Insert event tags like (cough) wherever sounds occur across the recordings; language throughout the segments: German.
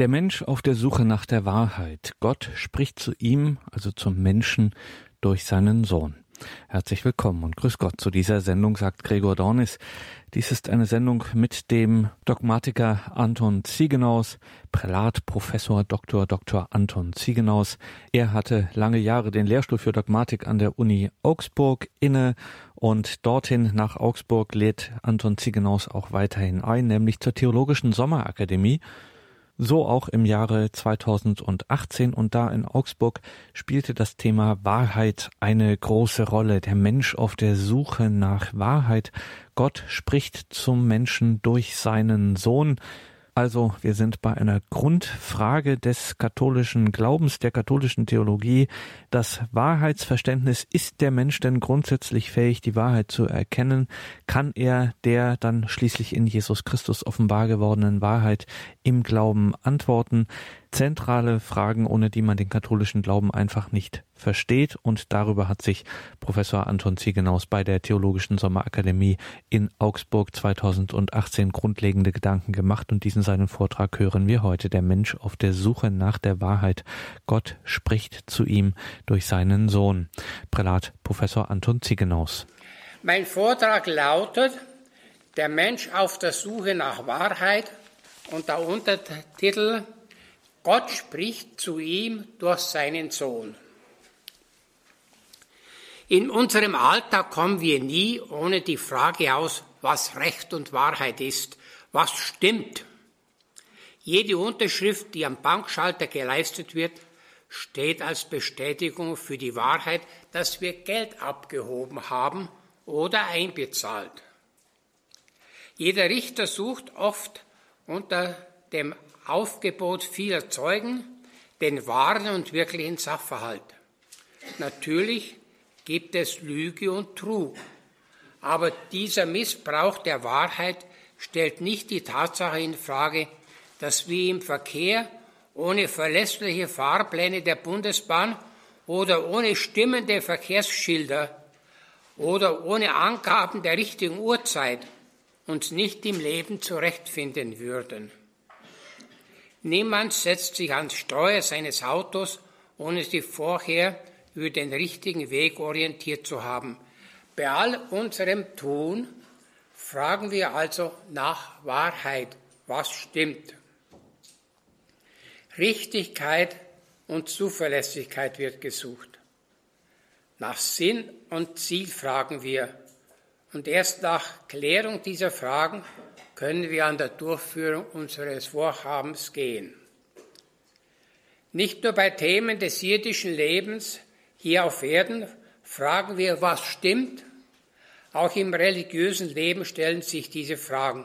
Der Mensch auf der Suche nach der Wahrheit. Gott spricht zu ihm, also zum Menschen, durch seinen Sohn. Herzlich willkommen und grüß Gott zu dieser Sendung, sagt Gregor Dornis. Dies ist eine Sendung mit dem Dogmatiker Anton Ziegenaus, Prälat Professor Dr. Dr. Anton Ziegenaus. Er hatte lange Jahre den Lehrstuhl für Dogmatik an der Uni Augsburg inne und dorthin nach Augsburg lädt Anton Ziegenaus auch weiterhin ein, nämlich zur Theologischen Sommerakademie so auch im Jahre 2018 und da in Augsburg spielte das Thema Wahrheit eine große Rolle. Der Mensch auf der Suche nach Wahrheit. Gott spricht zum Menschen durch seinen Sohn. Also wir sind bei einer Grundfrage des katholischen Glaubens, der katholischen Theologie. Das Wahrheitsverständnis, ist der Mensch denn grundsätzlich fähig, die Wahrheit zu erkennen? Kann er der dann schließlich in Jesus Christus offenbar gewordenen Wahrheit im Glauben antworten? Zentrale Fragen, ohne die man den katholischen Glauben einfach nicht versteht. Und darüber hat sich Professor Anton Ziegenaus bei der Theologischen Sommerakademie in Augsburg 2018 grundlegende Gedanken gemacht. Und diesen seinen Vortrag hören wir heute. Der Mensch auf der Suche nach der Wahrheit. Gott spricht zu ihm durch seinen Sohn. Prälat Professor Anton Ziegenaus. Mein Vortrag lautet Der Mensch auf der Suche nach Wahrheit und der Untertitel Gott spricht zu ihm durch seinen Sohn. In unserem Alltag kommen wir nie ohne die Frage aus, was Recht und Wahrheit ist, was stimmt. Jede Unterschrift, die am Bankschalter geleistet wird, steht als Bestätigung für die Wahrheit, dass wir Geld abgehoben haben oder einbezahlt. Jeder Richter sucht oft unter dem Aufgebot vieler Zeugen den wahren und wirklichen Sachverhalt. Natürlich gibt es Lüge und Trug, aber dieser Missbrauch der Wahrheit stellt nicht die Tatsache in Frage, dass wir im Verkehr ohne verlässliche Fahrpläne der Bundesbahn oder ohne stimmende Verkehrsschilder oder ohne Angaben der richtigen Uhrzeit uns nicht im Leben zurechtfinden würden. Niemand setzt sich ans Steuer seines Autos, ohne sich vorher über den richtigen Weg orientiert zu haben. Bei all unserem Tun fragen wir also nach Wahrheit, was stimmt. Richtigkeit und Zuverlässigkeit wird gesucht. Nach Sinn und Ziel fragen wir. Und erst nach Klärung dieser Fragen können wir an der Durchführung unseres Vorhabens gehen. Nicht nur bei Themen des irdischen Lebens hier auf Erden fragen wir, was stimmt, auch im religiösen Leben stellen sich diese Fragen.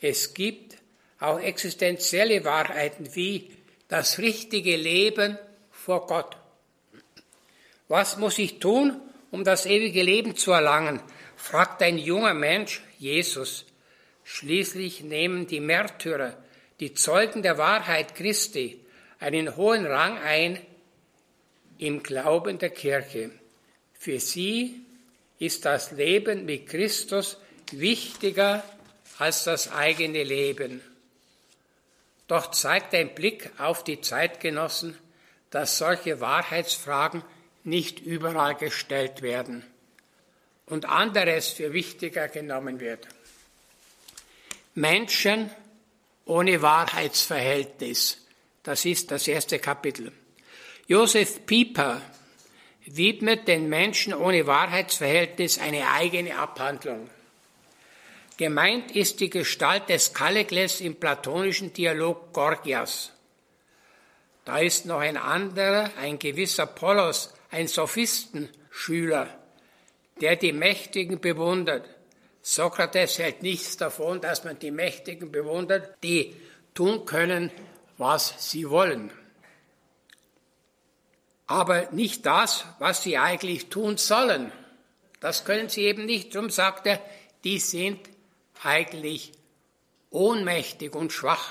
Es gibt auch existenzielle Wahrheiten wie das richtige Leben vor Gott. Was muss ich tun, um das ewige Leben zu erlangen? fragt ein junger Mensch Jesus. Schließlich nehmen die Märtyrer, die Zeugen der Wahrheit Christi, einen hohen Rang ein im Glauben der Kirche. Für sie ist das Leben mit Christus wichtiger als das eigene Leben. Doch zeigt ein Blick auf die Zeitgenossen, dass solche Wahrheitsfragen nicht überall gestellt werden und anderes für wichtiger genommen wird. Menschen ohne Wahrheitsverhältnis. Das ist das erste Kapitel. Josef Pieper widmet den Menschen ohne Wahrheitsverhältnis eine eigene Abhandlung. Gemeint ist die Gestalt des Kallikles im platonischen Dialog Gorgias. Da ist noch ein anderer, ein gewisser Polos, ein Sophistenschüler, der die Mächtigen bewundert. Sokrates hält nichts davon, dass man die Mächtigen bewundert, die tun können, was sie wollen. Aber nicht das, was sie eigentlich tun sollen. Das können sie eben nicht. Darum sagt er, die sind eigentlich ohnmächtig und schwach.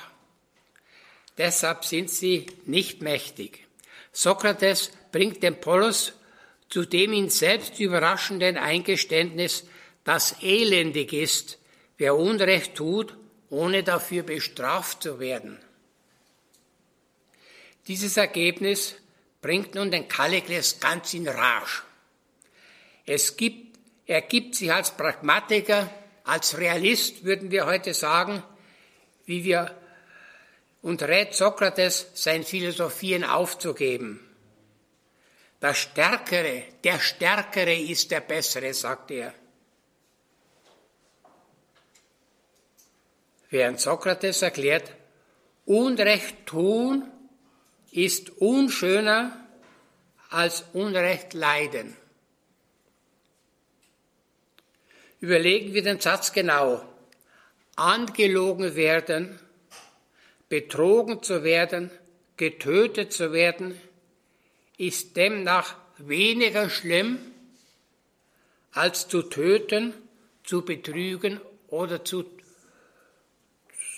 Deshalb sind sie nicht mächtig. Sokrates bringt den Polos zu dem ihn selbst überraschenden Eingeständnis, dass elendig ist, wer Unrecht tut, ohne dafür bestraft zu werden. Dieses Ergebnis bringt nun den Kallikles ganz in Rage. Es gibt, er gibt sich als Pragmatiker, als Realist, würden wir heute sagen, wie wir und rät Sokrates, sein Philosophien aufzugeben. Das Stärkere, der Stärkere ist der Bessere, sagt er. Während Sokrates erklärt, Unrecht tun ist unschöner als Unrecht leiden. Überlegen wir den Satz genau. Angelogen werden, betrogen zu werden, getötet zu werden, ist demnach weniger schlimm, als zu töten, zu betrügen oder zu,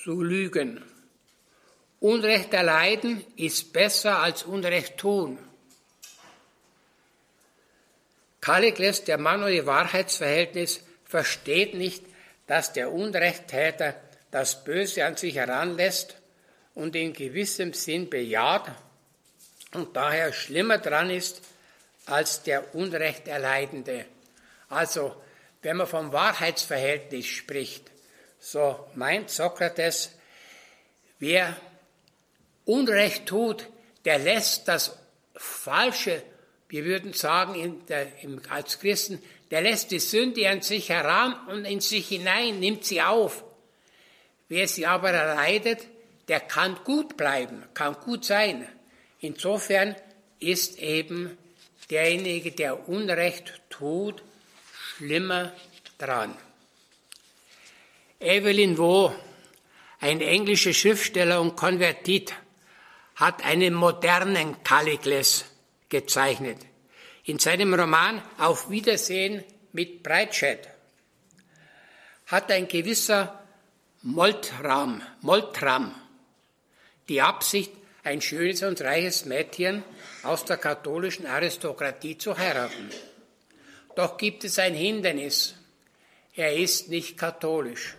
zu lügen. Unrecht erleiden ist besser als Unrecht tun. Kallikles, der Mann ohne Wahrheitsverhältnis, versteht nicht, dass der Unrechttäter das Böse an sich heranlässt und in gewissem Sinn bejaht und daher schlimmer dran ist als der Unrecht erleidende. Also, wenn man vom Wahrheitsverhältnis spricht, so meint Sokrates, wer Unrecht tut, der lässt das Falsche, wir würden sagen der, als Christen, der lässt die Sünde an sich heran und in sich hinein, nimmt sie auf. Wer sie aber erleidet, der kann gut bleiben, kann gut sein. Insofern ist eben derjenige, der Unrecht tut, schlimmer dran. Evelyn Waugh, ein englischer Schriftsteller und Konvertit, hat einen modernen Kallikles gezeichnet. In seinem Roman Auf Wiedersehen mit Breitscheid hat ein gewisser Moltram, Moltram die Absicht, ein schönes und reiches Mädchen aus der katholischen Aristokratie zu heiraten. Doch gibt es ein Hindernis. Er ist nicht katholisch.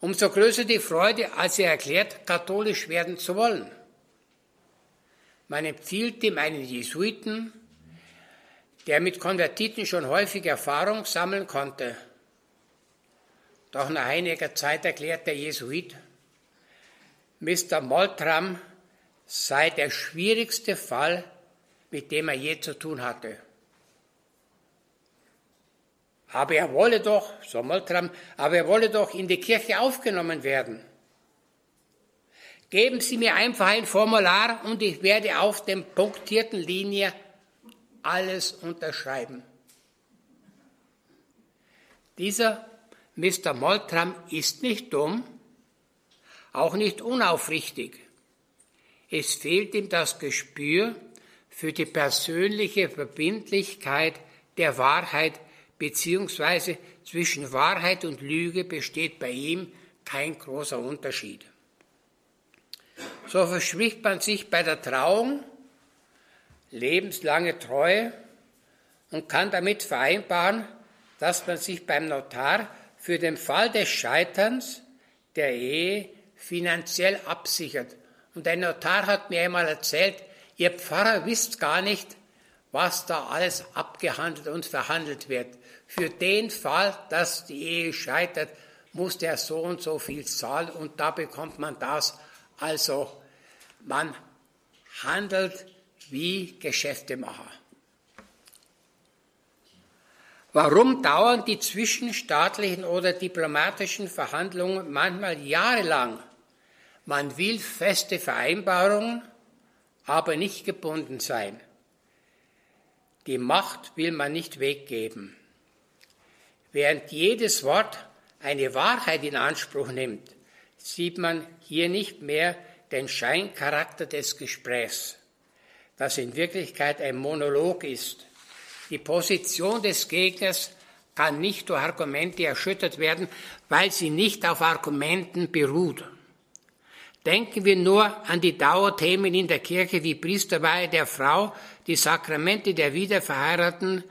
Umso größer die Freude, als er erklärt, katholisch werden zu wollen. Man empfiehlt ihm einen Jesuiten, der mit Konvertiten schon häufig Erfahrung sammeln konnte. Doch nach einiger Zeit erklärt der Jesuit, Mr. Moltram sei der schwierigste Fall, mit dem er je zu tun hatte. Aber er wolle doch, so Moltram, aber er wolle doch in die Kirche aufgenommen werden. Geben Sie mir einfach ein Formular und ich werde auf dem punktierten Linie alles unterschreiben. Dieser Mr. Moltram ist nicht dumm, auch nicht unaufrichtig. Es fehlt ihm das Gespür für die persönliche Verbindlichkeit der Wahrheit, beziehungsweise zwischen Wahrheit und Lüge besteht bei ihm kein großer Unterschied. So verspricht man sich bei der Trauung lebenslange Treue und kann damit vereinbaren, dass man sich beim Notar für den Fall des Scheiterns der Ehe finanziell absichert. Und ein Notar hat mir einmal erzählt, ihr Pfarrer wisst gar nicht, was da alles abgehandelt und verhandelt wird. Für den Fall, dass die Ehe scheitert, muss der so und so viel zahlen und da bekommt man das. Also man handelt wie Geschäftemacher. Warum dauern die zwischenstaatlichen oder diplomatischen Verhandlungen manchmal jahrelang? Man will feste Vereinbarungen, aber nicht gebunden sein. Die Macht will man nicht weggeben. Während jedes Wort eine Wahrheit in Anspruch nimmt, sieht man hier nicht mehr den Scheincharakter des Gesprächs, das in Wirklichkeit ein Monolog ist. Die Position des Gegners kann nicht durch Argumente erschüttert werden, weil sie nicht auf Argumenten beruht. Denken wir nur an die Dauerthemen in der Kirche wie Priesterweihe der Frau, die Sakramente der wiederverheirateten,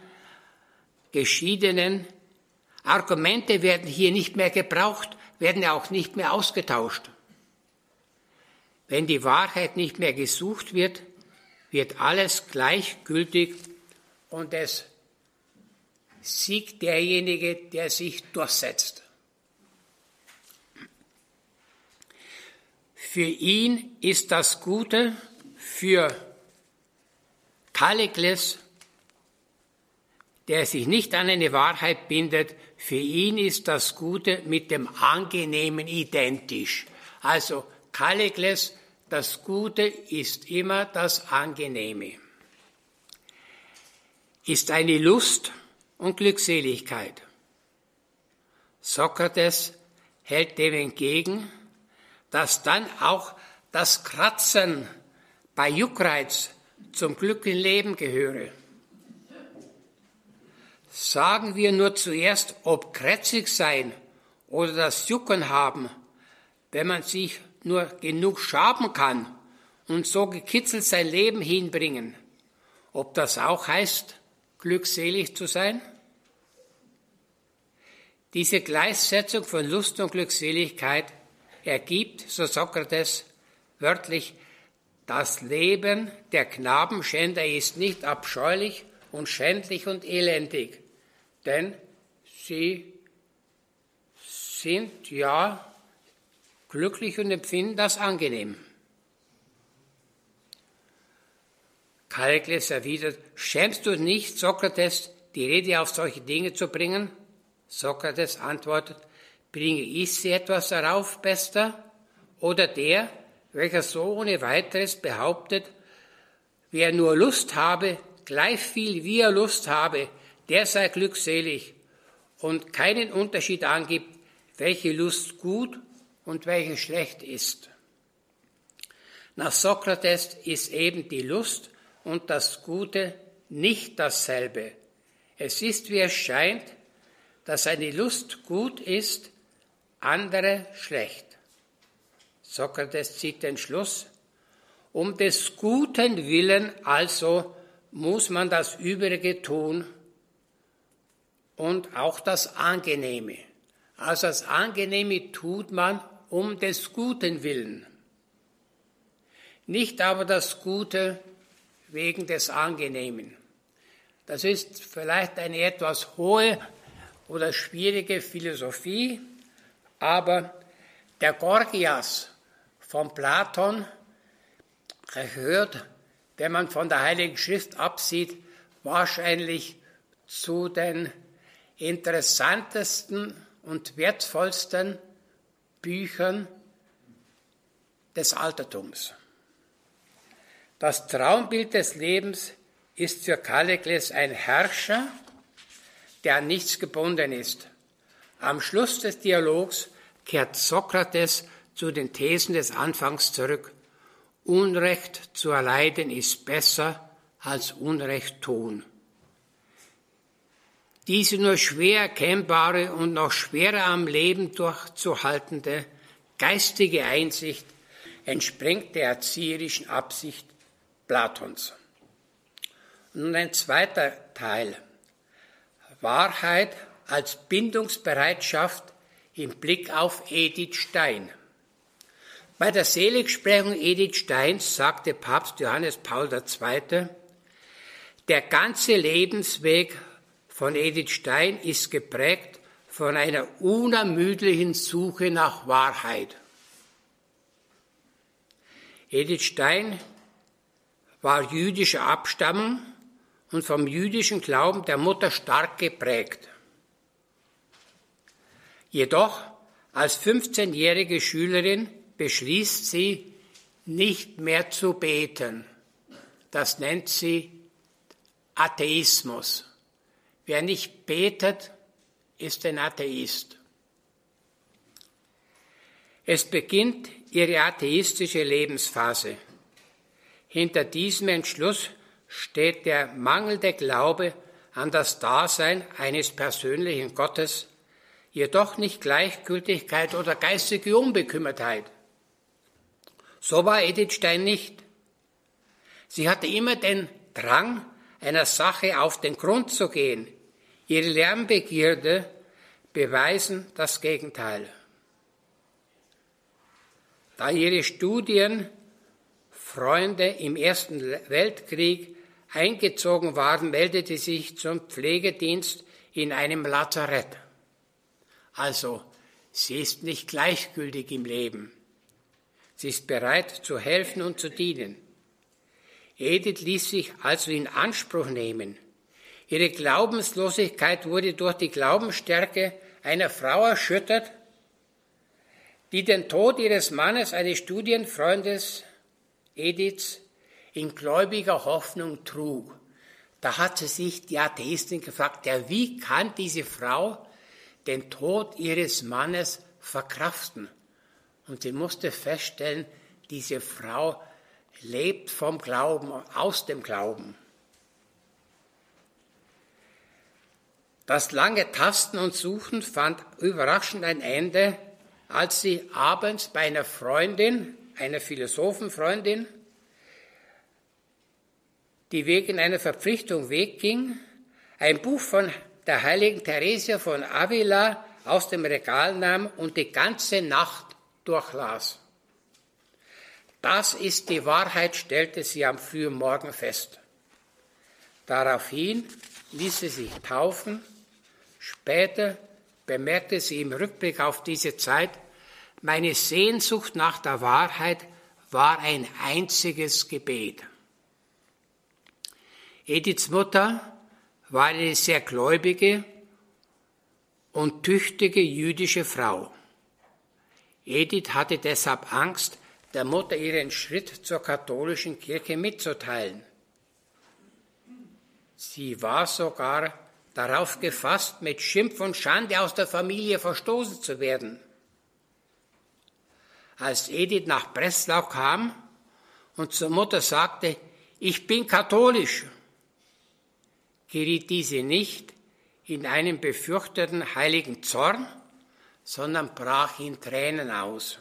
Geschiedenen. Argumente werden hier nicht mehr gebraucht, werden auch nicht mehr ausgetauscht. wenn die Wahrheit nicht mehr gesucht wird, wird alles gleichgültig und es siegt derjenige, der sich durchsetzt. Für ihn ist das Gute, für Kallikles, der sich nicht an eine Wahrheit bindet, für ihn ist das Gute mit dem Angenehmen identisch. Also Kallikles, das Gute ist immer das Angenehme. Ist eine Lust und Glückseligkeit. Sokrates hält dem entgegen, dass dann auch das Kratzen bei Juckreiz zum Glück im Leben gehöre. Sagen wir nur zuerst, ob krätzig sein oder das Jucken haben, wenn man sich nur genug schaben kann und so gekitzelt sein Leben hinbringen, ob das auch heißt, glückselig zu sein? Diese Gleichsetzung von Lust und Glückseligkeit ergibt, so Sokrates wörtlich, das Leben der Knabenschänder ist nicht abscheulich und schändlich und elendig, denn sie sind ja glücklich und empfinden das angenehm. Kalkles erwidert, schämst du nicht, Sokrates, die Rede auf solche Dinge zu bringen? Sokrates antwortet, bringe ich sie etwas darauf, Bester? Oder der, welcher so ohne weiteres behauptet, wer nur Lust habe, gleich viel wie er Lust habe, der sei glückselig und keinen Unterschied angibt, welche Lust gut und welche schlecht ist. Nach Sokrates ist eben die Lust und das Gute nicht dasselbe. Es ist, wie es scheint, dass eine Lust gut ist, andere schlecht. Sokrates zieht den Schluss, um des guten Willen also muss man das Übrige tun und auch das Angenehme. Also das Angenehme tut man um des guten Willen. Nicht aber das Gute wegen des Angenehmen. Das ist vielleicht eine etwas hohe oder schwierige Philosophie, aber der Gorgias von Platon gehört, wenn man von der Heiligen Schrift absieht, wahrscheinlich zu den interessantesten und wertvollsten Büchern des Altertums. Das Traumbild des Lebens ist für Kallikles ein Herrscher, der an nichts gebunden ist. Am Schluss des Dialogs kehrt Sokrates zu den Thesen des Anfangs zurück. Unrecht zu erleiden ist besser als Unrecht tun. Diese nur schwer erkennbare und noch schwerer am Leben durchzuhaltende geistige Einsicht entspringt der erzieherischen Absicht Platons. Nun ein zweiter Teil. Wahrheit als Bindungsbereitschaft im Blick auf Edith Stein. Bei der Seligsprechung Edith Steins sagte Papst Johannes Paul II., der ganze Lebensweg von Edith Stein ist geprägt von einer unermüdlichen Suche nach Wahrheit. Edith Stein war jüdischer Abstammung und vom jüdischen Glauben der Mutter stark geprägt. Jedoch als 15-jährige Schülerin beschließt sie, nicht mehr zu beten. Das nennt sie Atheismus. Wer nicht betet, ist ein Atheist. Es beginnt ihre atheistische Lebensphase. Hinter diesem Entschluss steht der mangelnde Glaube an das Dasein eines persönlichen Gottes, jedoch nicht Gleichgültigkeit oder geistige Unbekümmertheit. So war Edith Stein nicht. Sie hatte immer den Drang, einer Sache auf den Grund zu gehen. Ihre Lernbegierde beweisen das Gegenteil. Da ihre Studienfreunde im Ersten Weltkrieg eingezogen waren, meldete sie sich zum Pflegedienst in einem Lazarett. Also, sie ist nicht gleichgültig im Leben. Sie ist bereit zu helfen und zu dienen. Edith ließ sich also in Anspruch nehmen. Ihre Glaubenslosigkeit wurde durch die Glaubensstärke einer Frau erschüttert, die den Tod ihres Mannes, eines Studienfreundes Ediths, in gläubiger Hoffnung trug. Da hat sie sich die Atheistin gefragt, ja, wie kann diese Frau den Tod ihres Mannes verkraften? Und sie musste feststellen, diese Frau lebt vom Glauben, aus dem Glauben. Das lange Tasten und Suchen fand überraschend ein Ende, als sie abends bei einer Freundin, einer Philosophenfreundin, die wegen einer Verpflichtung wegging, ein Buch von der heiligen Theresia von Avila aus dem Regal nahm und die ganze Nacht durchlas. Das ist die Wahrheit, stellte sie am frühen Morgen fest. Daraufhin ließ sie sich taufen Später bemerkte sie im Rückblick auf diese Zeit, meine Sehnsucht nach der Wahrheit war ein einziges Gebet. Ediths Mutter war eine sehr gläubige und tüchtige jüdische Frau. Edith hatte deshalb Angst, der Mutter ihren Schritt zur katholischen Kirche mitzuteilen. Sie war sogar darauf gefasst, mit Schimpf und Schande aus der Familie verstoßen zu werden. Als Edith nach Breslau kam und zur Mutter sagte, ich bin katholisch, geriet diese nicht in einen befürchteten heiligen Zorn, sondern brach in Tränen aus.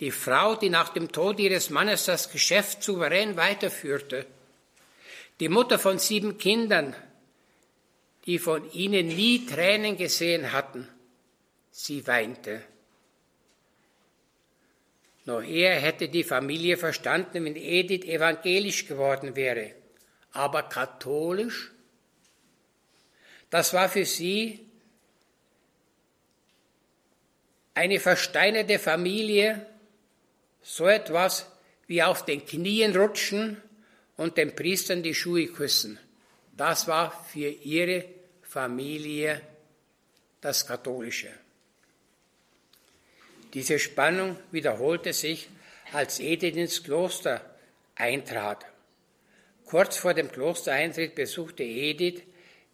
Die Frau, die nach dem Tod ihres Mannes das Geschäft souverän weiterführte, die Mutter von sieben Kindern, die von ihnen nie Tränen gesehen hatten, sie weinte. Noch eher hätte die Familie verstanden, wenn Edith evangelisch geworden wäre. Aber katholisch, das war für sie eine versteinerte Familie, so etwas wie auf den Knien rutschen und den Priestern die Schuhe küssen. Das war für ihre Familie das Katholische. Diese Spannung wiederholte sich, als Edith ins Kloster eintrat. Kurz vor dem Klostereintritt besuchte Edith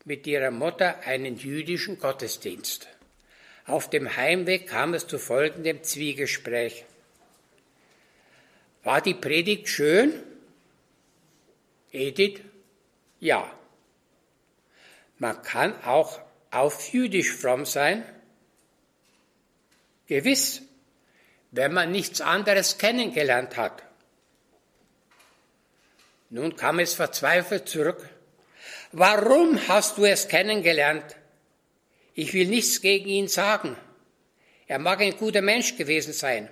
mit ihrer Mutter einen jüdischen Gottesdienst. Auf dem Heimweg kam es zu folgendem Zwiegespräch. War die Predigt schön? Edith, ja. Man kann auch auf Jüdisch fromm sein. Gewiss, wenn man nichts anderes kennengelernt hat. Nun kam es verzweifelt zurück. Warum hast du es kennengelernt? Ich will nichts gegen ihn sagen. Er mag ein guter Mensch gewesen sein.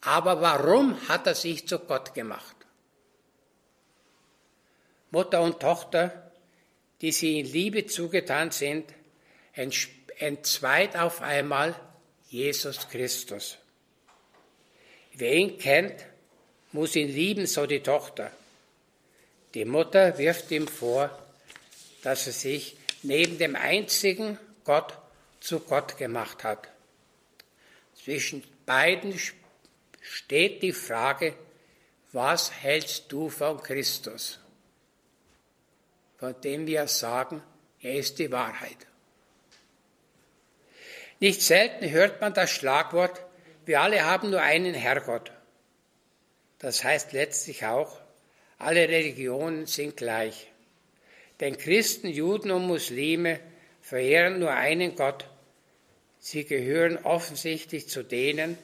Aber warum hat er sich zu Gott gemacht? Mutter und Tochter, die sie in Liebe zugetan sind, entzweit auf einmal Jesus Christus. Wer ihn kennt, muss ihn lieben, so die Tochter. Die Mutter wirft ihm vor, dass er sich neben dem einzigen Gott zu Gott gemacht hat. Zwischen beiden steht die Frage, was hältst du von Christus? Von dem wir sagen, er ist die Wahrheit. Nicht selten hört man das Schlagwort, wir alle haben nur einen Herrgott. Das heißt letztlich auch, alle Religionen sind gleich. Denn Christen, Juden und Muslime verehren nur einen Gott. Sie gehören offensichtlich zu denen,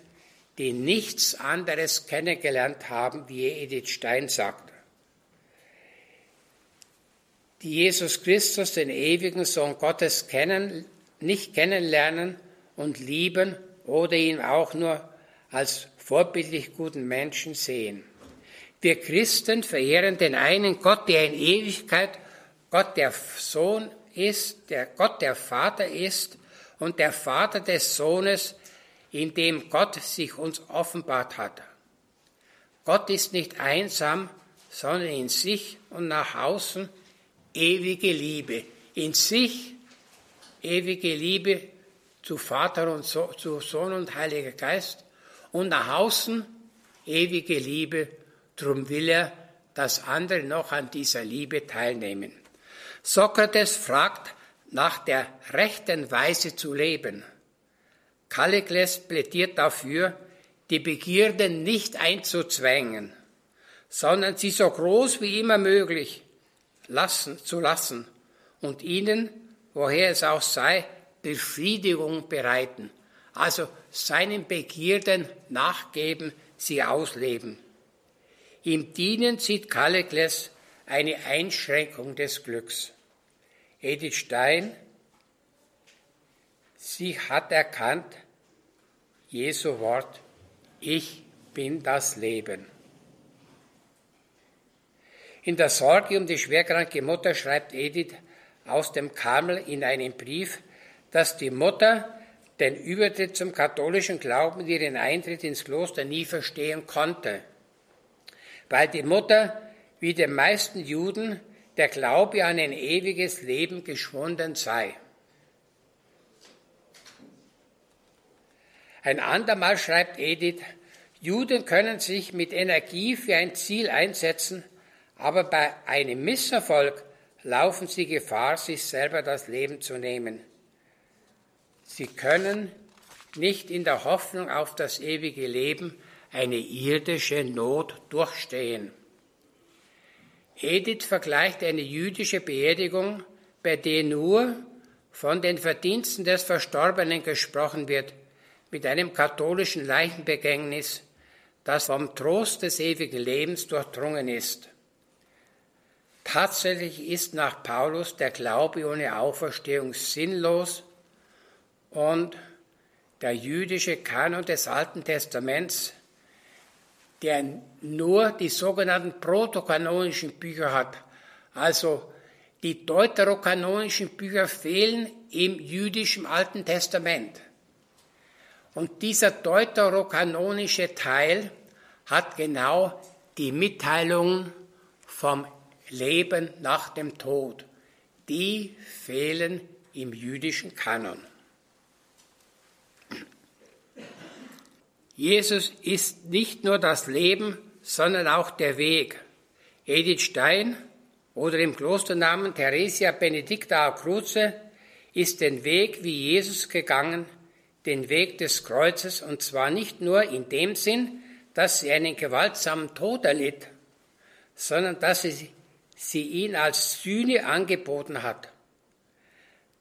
die nichts anderes kennengelernt haben, wie Edith Stein sagt die Jesus Christus, den ewigen Sohn Gottes, kennen, nicht kennenlernen und lieben oder ihn auch nur als vorbildlich guten Menschen sehen. Wir Christen verehren den einen Gott, der in Ewigkeit Gott der Sohn ist, der Gott der Vater ist und der Vater des Sohnes, in dem Gott sich uns offenbart hat. Gott ist nicht einsam, sondern in sich und nach außen ewige Liebe. In sich ewige Liebe zu Vater und so, zu Sohn und Heiliger Geist und nach außen ewige Liebe. Drum will er, dass andere noch an dieser Liebe teilnehmen. Sokrates fragt nach der rechten Weise zu leben. Kallikles plädiert dafür, die Begierden nicht einzuzwängen, sondern sie so groß wie immer möglich lassen, zu lassen und ihnen, woher es auch sei, Befriedigung bereiten. Also seinen Begierden nachgeben, sie ausleben. Im Dienen sieht Kallikles eine Einschränkung des Glücks. Edith Stein, sie hat erkannt, Jesu Wort, ich bin das Leben. In der Sorge um die schwerkranke Mutter schreibt Edith aus dem Karmel in einem Brief, dass die Mutter den Übertritt zum katholischen Glauben, ihren Eintritt ins Kloster nie verstehen konnte, weil die Mutter, wie den meisten Juden, der Glaube an ein ewiges Leben geschwunden sei. Ein andermal schreibt Edith, Juden können sich mit Energie für ein Ziel einsetzen, aber bei einem Misserfolg laufen sie Gefahr, sich selber das Leben zu nehmen. Sie können nicht in der Hoffnung auf das ewige Leben eine irdische Not durchstehen. Edith vergleicht eine jüdische Beerdigung, bei der nur von den Verdiensten des Verstorbenen gesprochen wird, mit einem katholischen Leichenbegängnis, das vom Trost des ewigen Lebens durchdrungen ist. Tatsächlich ist nach Paulus der Glaube ohne Auferstehung sinnlos und der jüdische Kanon des Alten Testaments der nur die sogenannten protokanonischen Bücher hat. Also die deuterokanonischen Bücher fehlen im jüdischen Alten Testament. Und dieser deuterokanonische Teil hat genau die Mitteilungen vom Leben nach dem Tod. Die fehlen im jüdischen Kanon. Jesus ist nicht nur das Leben, sondern auch der Weg. Edith Stein oder im Klosternamen Theresia Benedicta a Cruce ist den Weg wie Jesus gegangen, den Weg des Kreuzes, und zwar nicht nur in dem Sinn, dass sie einen gewaltsamen Tod erlitt, sondern dass sie, sie ihn als Sühne angeboten hat.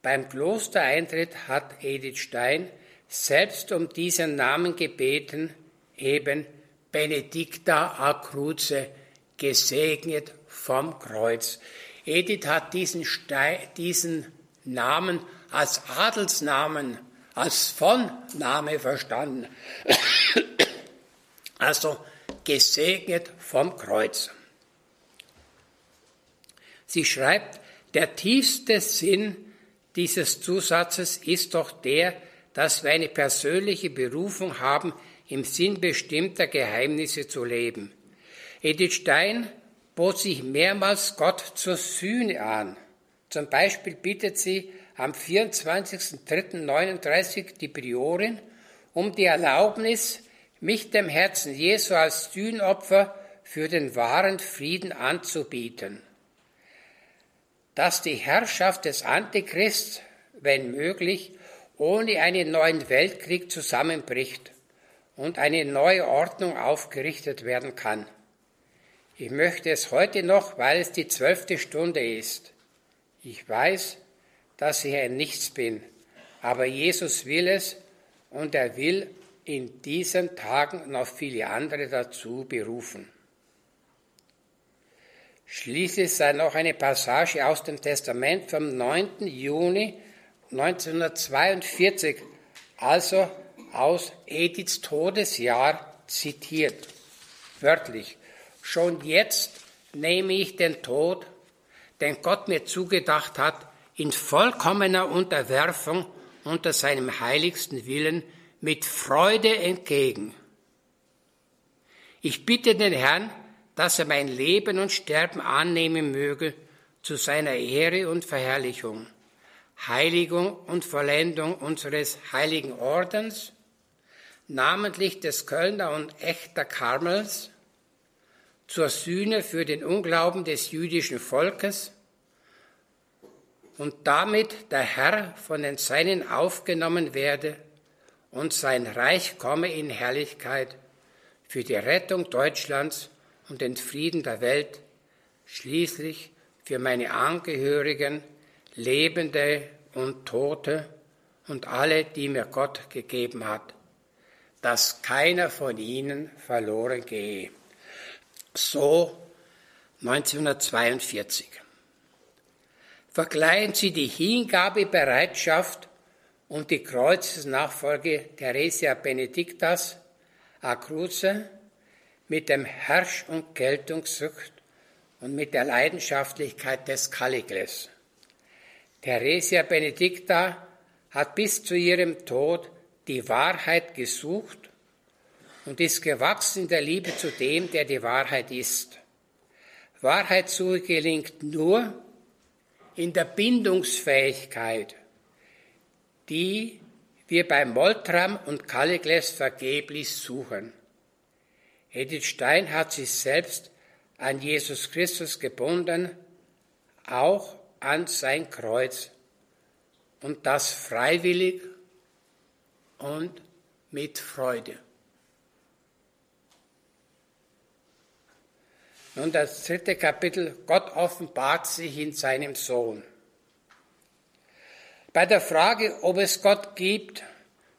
Beim Klostereintritt hat Edith Stein selbst um diesen Namen gebeten, eben Benedicta a Cruce, gesegnet vom Kreuz. Edith hat diesen, Stein, diesen Namen als Adelsnamen, als Vonname verstanden. (coughs) Also gesegnet vom Kreuz. Sie schreibt, der tiefste Sinn dieses Zusatzes ist doch der, dass wir eine persönliche Berufung haben, im Sinn bestimmter Geheimnisse zu leben. Edith Stein bot sich mehrmals Gott zur Sühne an. Zum Beispiel bittet sie am 24.03.39 die Priorin um die Erlaubnis, mich dem Herzen Jesu als Sühnopfer für den wahren Frieden anzubieten. Dass die Herrschaft des Antichrist, wenn möglich, ohne einen neuen Weltkrieg zusammenbricht und eine neue Ordnung aufgerichtet werden kann. Ich möchte es heute noch, weil es die zwölfte Stunde ist. Ich weiß, dass ich ein Nichts bin, aber Jesus will es und er will in diesen Tagen noch viele andere dazu berufen. Schließlich sei noch eine Passage aus dem Testament vom 9. Juni 1942, also aus Ediths Todesjahr zitiert, wörtlich. Schon jetzt nehme ich den Tod, den Gott mir zugedacht hat, in vollkommener Unterwerfung unter seinem heiligsten Willen mit Freude entgegen. Ich bitte den Herrn, dass er mein Leben und Sterben annehmen möge zu seiner Ehre und Verherrlichung, Heiligung und Vollendung unseres heiligen Ordens, namentlich des Kölner und Echter Karmels, zur Sühne für den Unglauben des jüdischen Volkes und damit der Herr von den Seinen aufgenommen werde und sein Reich komme in Herrlichkeit für die Rettung Deutschlands und den Frieden der Welt, schließlich für meine Angehörigen, Lebende und Tote und alle, die mir Gott gegeben hat, dass keiner von ihnen verloren gehe. So 1942. Vergleichen Sie die Hingabebereitschaft und die Kreuzesnachfolge Theresia Benedictas a Cruce mit dem Herrsch- und Geltungssucht und mit der Leidenschaftlichkeit des Caligles. Theresia Benedicta hat bis zu ihrem Tod die Wahrheit gesucht und ist gewachsen in der Liebe zu dem, der die Wahrheit ist. Wahrheitssuche gelingt nur in der Bindungsfähigkeit, die wir bei Moltram und Caligles vergeblich suchen. Edith Stein hat sich selbst an Jesus Christus gebunden, auch an sein Kreuz, und das freiwillig und mit Freude. Nun das dritte Kapitel, Gott offenbart sich in seinem Sohn. Bei der Frage, ob es Gott gibt,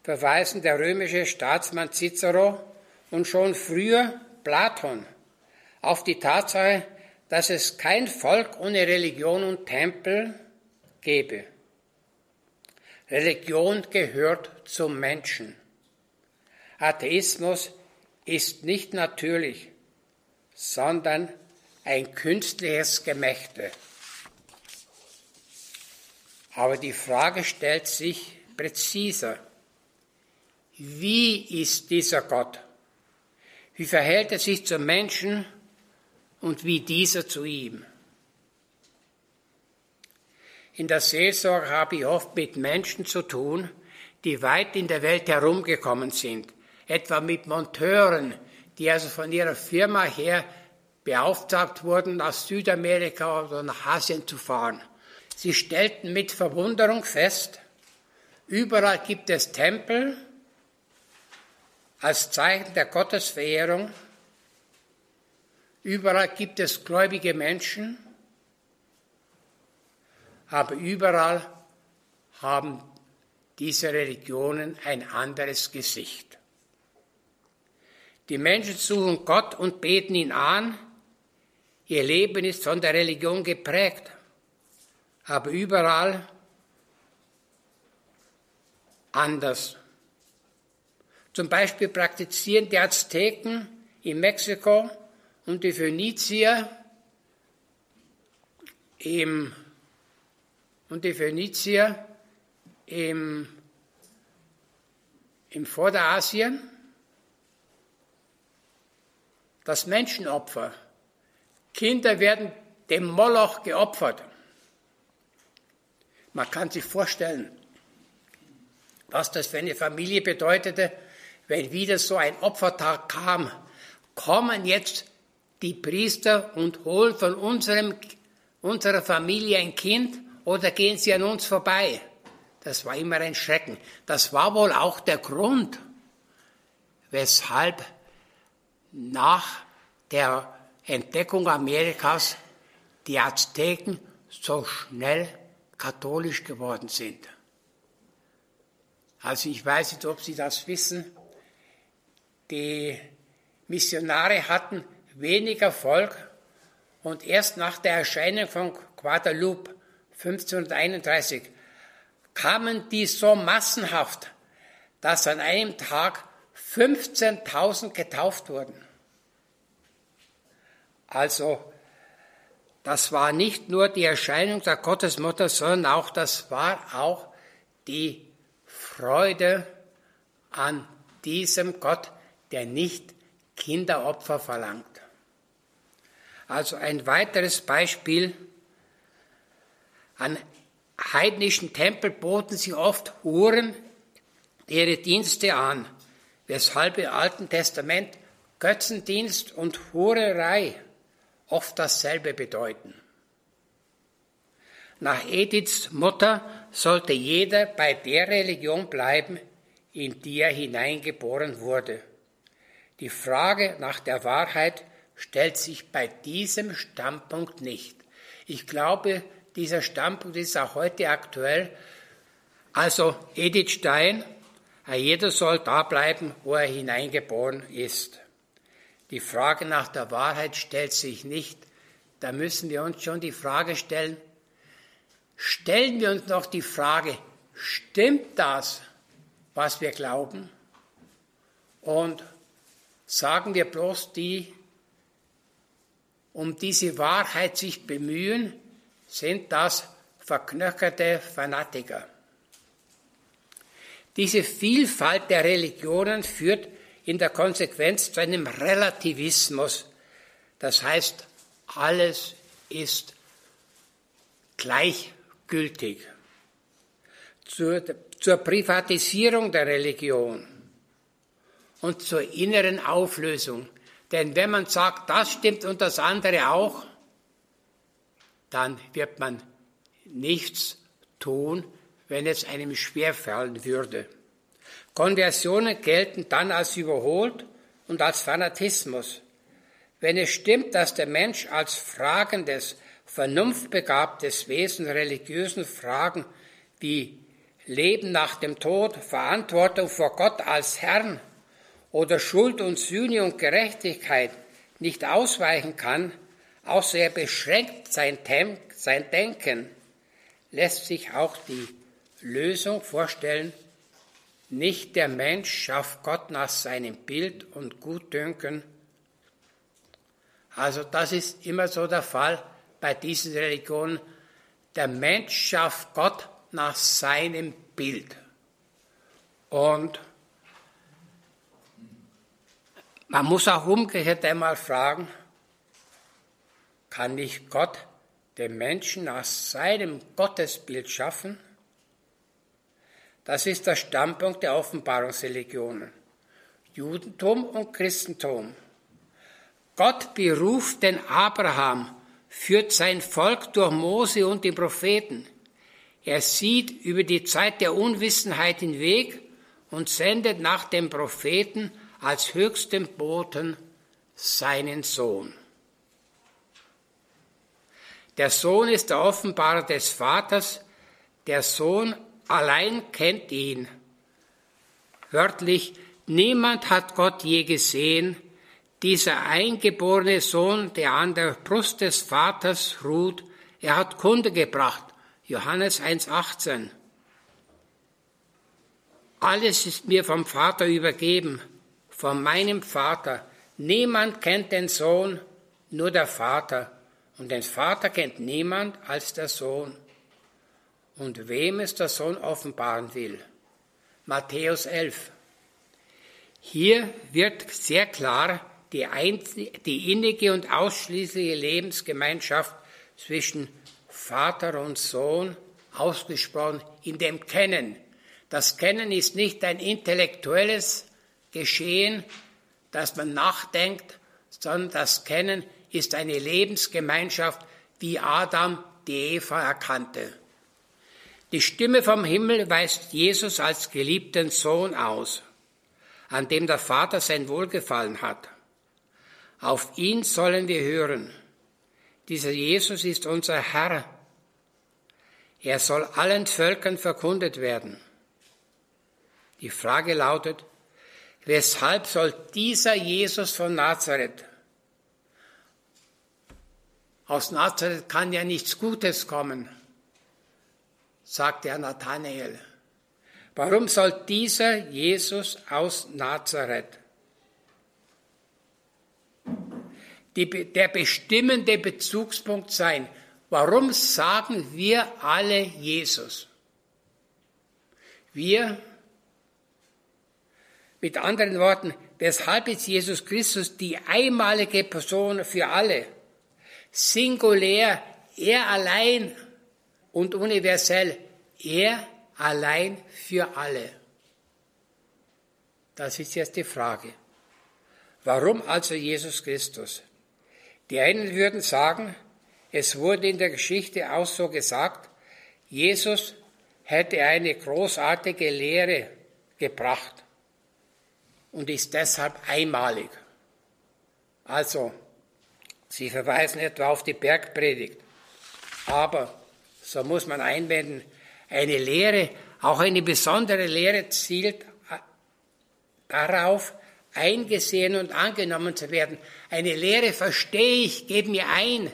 verweisen der römische Staatsmann Cicero und schon früher Platon auf die Tatsache, dass es kein Volk ohne Religion und Tempel gäbe. Religion gehört zum Menschen. Atheismus ist nicht natürlich, sondern ein künstliches Gemächte. Aber die Frage stellt sich präziser. Wie ist dieser Gott? Wie verhält er sich zum Menschen und wie dieser zu ihm? In der Seelsorge habe ich oft mit Menschen zu tun, die weit in der Welt herumgekommen sind, etwa mit Monteuren, die also von ihrer Firma her beauftragt wurden, nach Südamerika oder nach Asien zu fahren. Sie stellten mit Verwunderung fest, überall gibt es Tempel als Zeichen der Gottesverehrung, überall gibt es gläubige Menschen, aber überall haben diese Religionen ein anderes Gesicht. Die Menschen suchen Gott und beten ihn an. Ihr Leben ist von der Religion geprägt, aber überall anders. Zum Beispiel praktizieren die Azteken in Mexiko und die Phönizier im und die Phönizier im, im Vorderasien das Menschenopfer. Kinder werden dem Moloch geopfert. Man kann sich vorstellen, was das für eine Familie bedeutete, wenn wieder so ein Opfertag kam. Kommen jetzt die Priester und holen von unserem, unserer Familie ein Kind oder gehen sie an uns vorbei? Das war immer ein Schrecken. Das war wohl auch der Grund, weshalb nach der Entdeckung Amerikas die Azteken so schnell katholisch geworden sind. Also ich weiß nicht, ob Sie das wissen. Die Missionare hatten wenig Erfolg und erst nach der Erscheinung von Guadalupe 1531 kamen die so massenhaft, dass an einem Tag 15.000 getauft wurden. Also, das war nicht nur die Erscheinung der Gottesmutter, sondern auch, das war auch die Freude an diesem Gott, der nicht Kinderopfer verlangt. Also ein weiteres Beispiel. An heidnischen Tempel boten sie oft Huren ihre Dienste an, weshalb im Alten Testament Götzendienst und Hurerei oft dasselbe bedeuten. Nach Ediths Mutter sollte jeder bei der Religion bleiben, in die er hineingeboren wurde. Die Frage nach der Wahrheit stellt sich bei diesem Standpunkt nicht. Ich glaube, dieser Standpunkt ist auch heute aktuell. Also Edith Stein, jeder soll da bleiben, wo er hineingeboren ist. Die Frage nach der Wahrheit stellt sich nicht. Da müssen wir uns schon die Frage stellen, stellen wir uns noch die Frage, stimmt das, was wir glauben? Und sagen wir bloß die, um diese Wahrheit sich bemühen, sind das verknöcherte Fanatiker. Diese Vielfalt der Religionen führt in der Konsequenz zu einem Relativismus. Das heißt, alles ist gleichgültig. Zur, zur Privatisierung der Religion und zur inneren Auflösung. Denn wenn man sagt, das stimmt und das andere auch, dann wird man nichts tun, wenn es einem schwerfallen würde. Konversionen gelten dann als überholt und als Fanatismus. Wenn es stimmt, dass der Mensch als fragendes, vernunftbegabtes Wesen religiösen Fragen wie Leben nach dem Tod, Verantwortung vor Gott als Herrn oder Schuld und Sühne und Gerechtigkeit nicht ausweichen kann, außer er beschränkt sein, sein Denken, lässt sich auch die Lösung vorstellen, nicht der Mensch schafft Gott nach seinem Bild und Gutdünken. Also das ist immer so der Fall bei diesen Religionen. Der Mensch schafft Gott nach seinem Bild. Und man muss auch umgekehrt einmal fragen, kann nicht Gott den Menschen nach seinem Gottesbild schaffen? Das ist der Standpunkt der Offenbarungsreligionen, Judentum und Christentum. Gott beruft den Abraham, führt sein Volk durch Mose und die Propheten. Er sieht über die Zeit der Unwissenheit hinweg und sendet nach dem Propheten als höchsten Boten seinen Sohn. Der Sohn ist der Offenbarer des Vaters, der Sohn allein kennt ihn. Wörtlich, niemand hat Gott je gesehen, dieser eingeborene Sohn, der an der Brust des Vaters ruht, er hat Kunde gebracht. Johannes 1,18. Alles ist mir vom Vater übergeben, von meinem Vater. Niemand kennt den Sohn, nur der Vater. Und den Vater kennt niemand als der Sohn und wem es der Sohn offenbaren will. Matthäus 11. Hier wird sehr klar die, die innige und ausschließliche Lebensgemeinschaft zwischen Vater und Sohn ausgesprochen in dem Kennen. Das Kennen ist nicht ein intellektuelles Geschehen, dass man nachdenkt, sondern das Kennen ist eine Lebensgemeinschaft, wie Adam die Eva erkannte. Die Stimme vom Himmel weist Jesus als geliebten Sohn aus, an dem der Vater sein Wohlgefallen hat. Auf ihn sollen wir hören. Dieser Jesus ist unser Herr. Er soll allen Völkern verkundet werden. Die Frage lautet, weshalb soll dieser Jesus von Nazareth, aus Nazareth kann ja nichts Gutes kommen, sagte er Nathanael. Warum soll dieser Jesus aus Nazareth die, der bestimmende Bezugspunkt sein? Warum sagen wir alle Jesus? Wir, mit anderen Worten, weshalb ist Jesus Christus die einmalige Person für alle? Singulär, er allein und universell, er allein für alle. Das ist jetzt die Frage. Warum also Jesus Christus? Die einen würden sagen, es wurde in der Geschichte auch so gesagt, Jesus hätte eine großartige Lehre gebracht und ist deshalb einmalig. Also, Sie verweisen etwa auf die Bergpredigt. Aber, so muss man einwenden, eine Lehre, auch eine besondere Lehre zielt darauf, eingesehen und angenommen zu werden. Eine Lehre verstehe ich, gebe mir ein.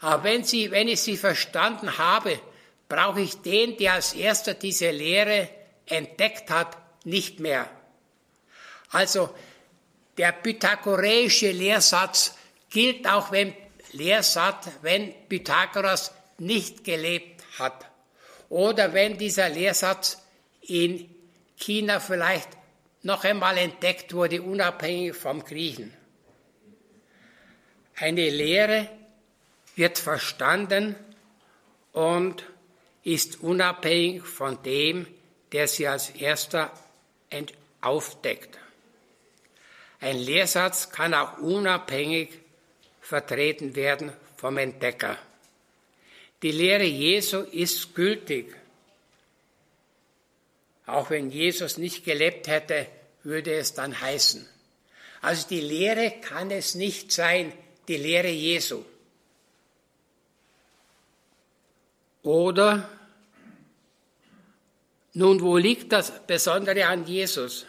Aber wenn, sie, wenn ich sie verstanden habe, brauche ich den, der als erster diese Lehre entdeckt hat, nicht mehr. Also der pythagoreische Lehrsatz gilt auch wenn Lehrsatz, wenn Pythagoras nicht gelebt hat. Oder wenn dieser Lehrsatz in China vielleicht noch einmal entdeckt wurde, unabhängig vom Griechen. Eine Lehre wird verstanden und ist unabhängig von dem, der sie als erster aufdeckt. Ein Lehrsatz kann auch unabhängig vertreten werden vom Entdecker. Die Lehre Jesu ist gültig. Auch wenn Jesus nicht gelebt hätte, würde es dann heißen. Also die Lehre kann es nicht sein, die Lehre Jesu. Oder, nun, wo liegt das Besondere an Jesus,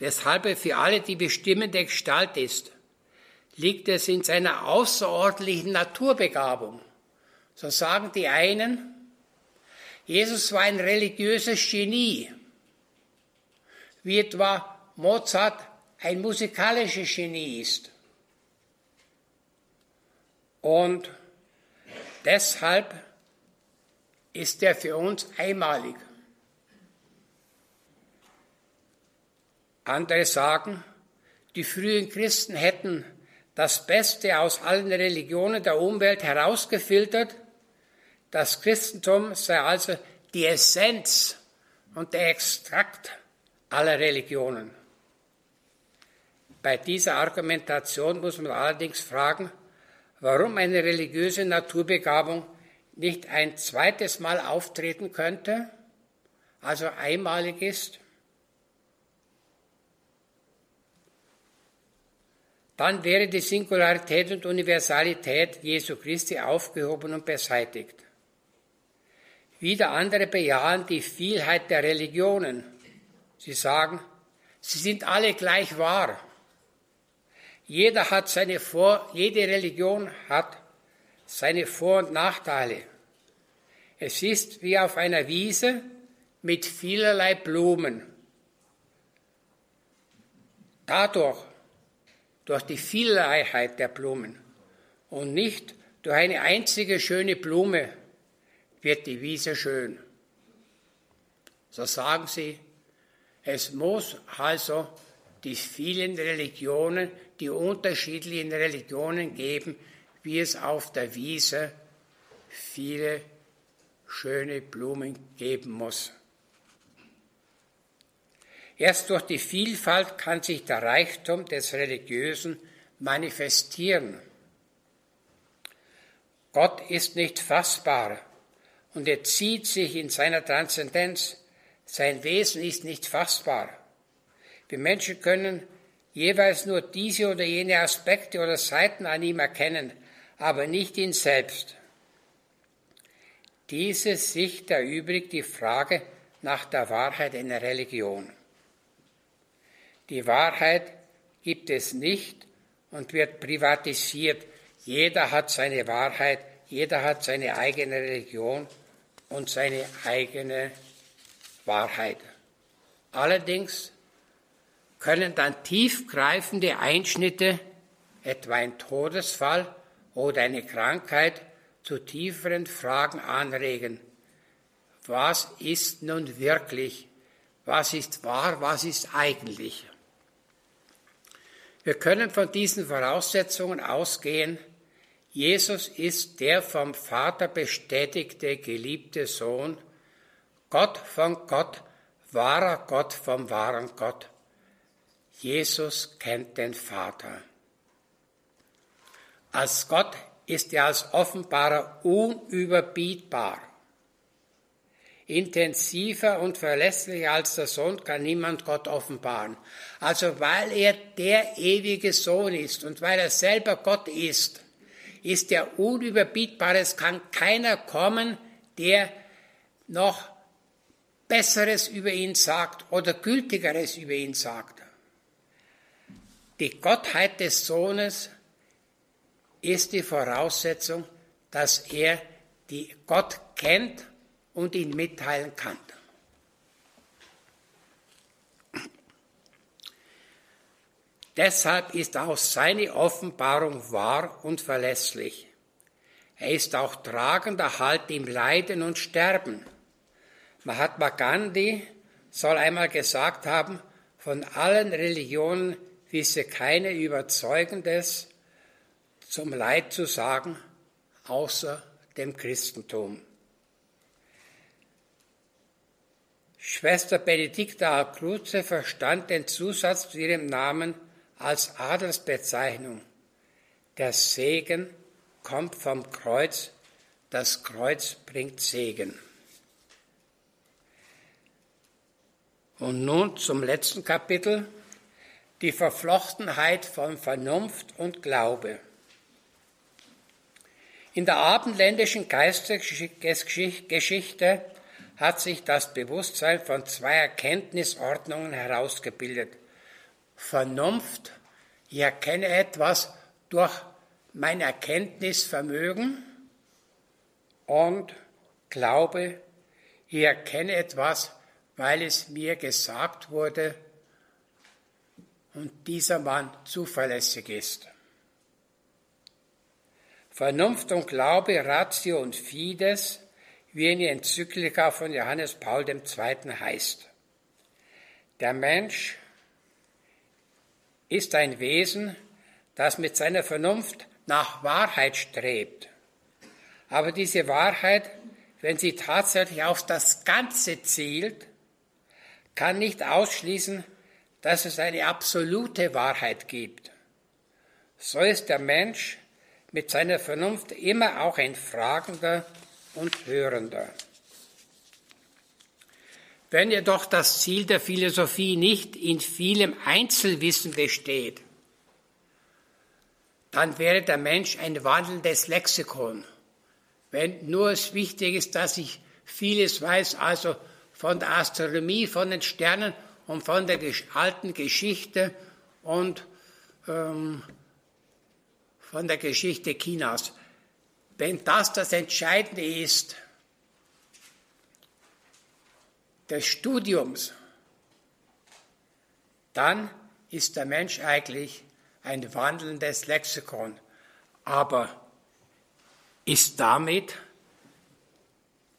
weshalb er für alle die bestimmende Gestalt ist? Liegt es in seiner außerordentlichen Naturbegabung? So sagen die einen, Jesus war ein religiöses Genie, wie etwa Mozart ein musikalisches Genie ist. Und deshalb ist er für uns einmalig. Andere sagen, die frühen Christen hätten das Beste aus allen Religionen der Umwelt herausgefiltert. Das Christentum sei also die Essenz und der Extrakt aller Religionen. Bei dieser Argumentation muss man allerdings fragen, warum eine religiöse Naturbegabung nicht ein zweites Mal auftreten könnte, also einmalig ist. Dann wäre die Singularität und Universalität Jesu Christi aufgehoben und beseitigt. Wieder andere bejahen die Vielheit der Religionen. Sie sagen, sie sind alle gleich wahr. Jeder hat seine Vor, jede Religion hat seine Vor- und Nachteile. Es ist wie auf einer Wiese mit vielerlei Blumen. Dadurch, durch die Vielerleiheit der Blumen und nicht durch eine einzige schöne Blume, wird die Wiese schön. So sagen sie, es muss also die vielen Religionen, die unterschiedlichen Religionen geben, wie es auf der Wiese viele schöne Blumen geben muss. Erst durch die Vielfalt kann sich der Reichtum des Religiösen manifestieren. Gott ist nicht fassbar und er zieht sich in seiner Transzendenz. Sein Wesen ist nicht fassbar. Wir Menschen können jeweils nur diese oder jene Aspekte oder Seiten an ihm erkennen, aber nicht ihn selbst. Diese Sicht erübrigt die Frage nach der Wahrheit einer Religion. Die Wahrheit gibt es nicht und wird privatisiert. Jeder hat seine Wahrheit, jeder hat seine eigene Religion und seine eigene Wahrheit. Allerdings können dann tiefgreifende Einschnitte, etwa ein Todesfall oder eine Krankheit, zu tieferen Fragen anregen. Was ist nun wirklich? Was ist wahr? Was ist eigentlich? Wir können von diesen Voraussetzungen ausgehen. Jesus ist der vom Vater bestätigte, geliebte Sohn, Gott von Gott, wahrer Gott vom wahren Gott. Jesus kennt den Vater. Als Gott ist er als Offenbarer unüberbietbar. Intensiver und verlässlicher als der Sohn kann niemand Gott offenbaren. Also weil er der ewige Sohn ist und weil er selber Gott ist, ist er unüberbietbar. Es kann keiner kommen, der noch Besseres über ihn sagt oder Gültigeres über ihn sagt. Die Gottheit des Sohnes ist die Voraussetzung, dass er die Gott kennt und ihn mitteilen kann. Deshalb ist auch seine Offenbarung wahr und verlässlich. Er ist auch tragender Halt im Leiden und Sterben. Mahatma Gandhi soll einmal gesagt haben, von allen Religionen wisse keine überzeugendes zum Leid zu sagen, außer dem Christentum. Schwester Benedikta Alcruze verstand den Zusatz zu ihrem Namen als Adelsbezeichnung. Der Segen kommt vom Kreuz, das Kreuz bringt Segen. Und nun zum letzten Kapitel, die Verflochtenheit von Vernunft und Glaube. In der abendländischen Geistesgeschichte hat sich das Bewusstsein von zwei Erkenntnisordnungen herausgebildet. Vernunft, ich erkenne etwas durch mein Erkenntnisvermögen und Glaube, ich erkenne etwas, weil es mir gesagt wurde und dieser Mann zuverlässig ist. Vernunft und Glaube, Ratio und Fides, wie in der Enzyklika von Johannes Paul II. heißt. Der Mensch ist ein Wesen, das mit seiner Vernunft nach Wahrheit strebt. Aber diese Wahrheit, wenn sie tatsächlich auf das Ganze zielt, kann nicht ausschließen, dass es eine absolute Wahrheit gibt. So ist der Mensch mit seiner Vernunft immer auch ein Fragender und Hörender. Wenn jedoch das Ziel der Philosophie nicht in vielem Einzelwissen besteht, dann wäre der Mensch ein wandelndes Lexikon. Wenn nur es wichtig ist, dass ich vieles weiß, also von der Astronomie, von den Sternen und von der alten Geschichte und ähm, von der Geschichte Chinas. Wenn das das Entscheidende ist, des Studiums, dann ist der Mensch eigentlich ein wandelndes Lexikon. Aber ist damit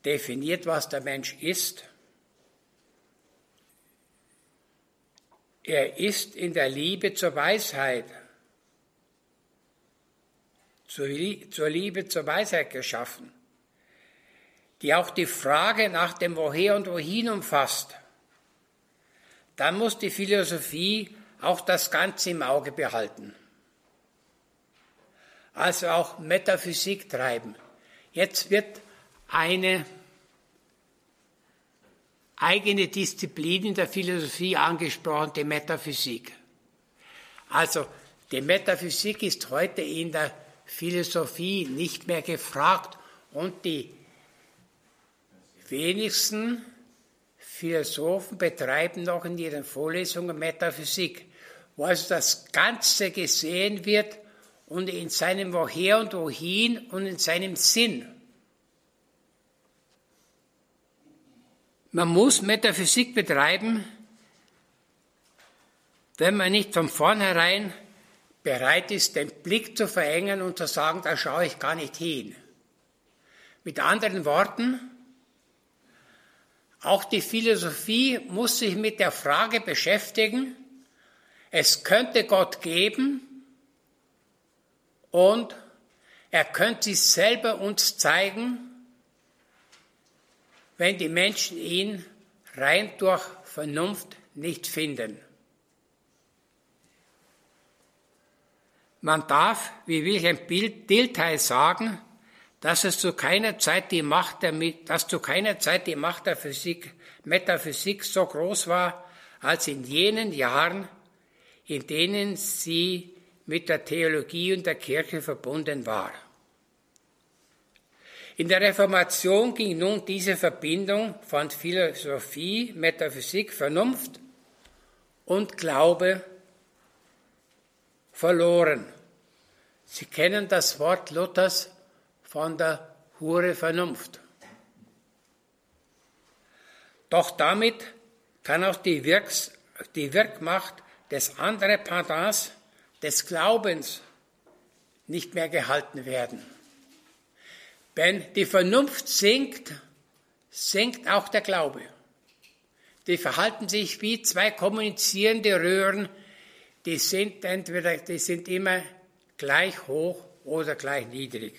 definiert, was der Mensch ist? Er ist in der Liebe zur Weisheit, zur Liebe zur Weisheit geschaffen die auch die Frage nach dem Woher und Wohin umfasst, dann muss die Philosophie auch das Ganze im Auge behalten. Also auch Metaphysik treiben. Jetzt wird eine eigene Disziplin in der Philosophie angesprochen, die Metaphysik. Also die Metaphysik ist heute in der Philosophie nicht mehr gefragt und die wenigsten Philosophen betreiben noch in ihren Vorlesungen Metaphysik, wo also das Ganze gesehen wird und in seinem Woher und Wohin und in seinem Sinn. Man muss Metaphysik betreiben, wenn man nicht von vornherein bereit ist, den Blick zu verengen und zu sagen, da schaue ich gar nicht hin. Mit anderen Worten, auch die Philosophie muss sich mit der Frage beschäftigen, es könnte Gott geben und er könnte sich selber uns zeigen, wenn die Menschen ihn rein durch Vernunft nicht finden. Man darf, wie Wilhelm Dilthey sagen, dass es zu keiner Zeit die Macht der, dass zu keiner Zeit die Macht der Physik, Metaphysik so groß war, als in jenen Jahren, in denen sie mit der Theologie und der Kirche verbunden war. In der Reformation ging nun diese Verbindung von Philosophie, Metaphysik, Vernunft und Glaube verloren. Sie kennen das Wort Luthers von der Hure Vernunft. Doch damit kann auch die, Wirks, die Wirkmacht des anderen Pendants, des Glaubens, nicht mehr gehalten werden. Wenn die Vernunft sinkt, sinkt auch der Glaube. Die verhalten sich wie zwei kommunizierende Röhren, die sind entweder, die sind immer gleich hoch oder gleich niedrig.